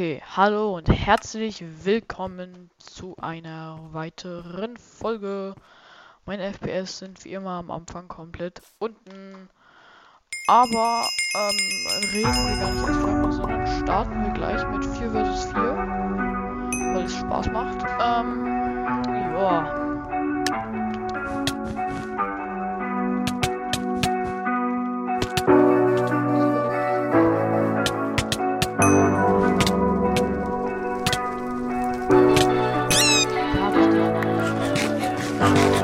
Okay, hallo und herzlich willkommen zu einer weiteren Folge. Meine FPS sind wie immer am Anfang komplett unten. Aber ähm, reden wir gar nicht erst weiter, sondern starten wir gleich mit 4 vs 4. Weil es Spaß macht. Ähm, ja. Bye.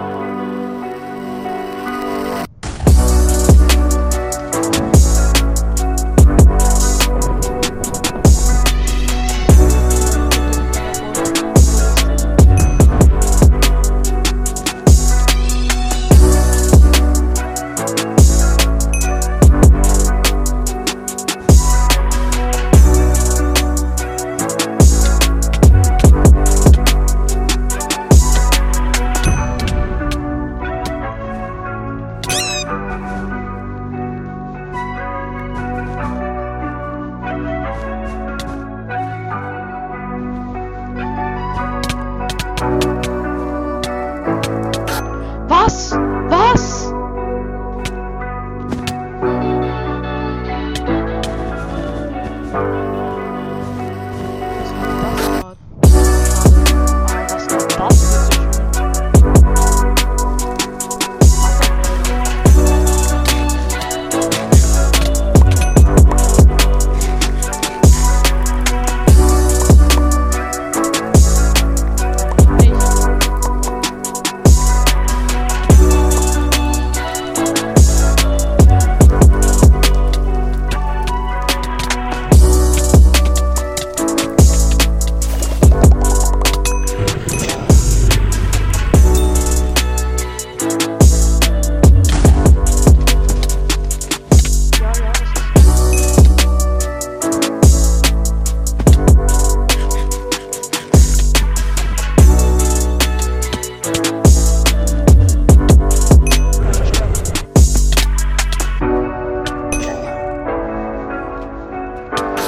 us?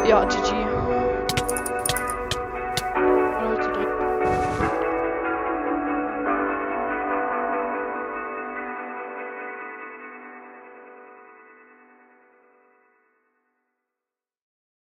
your to you.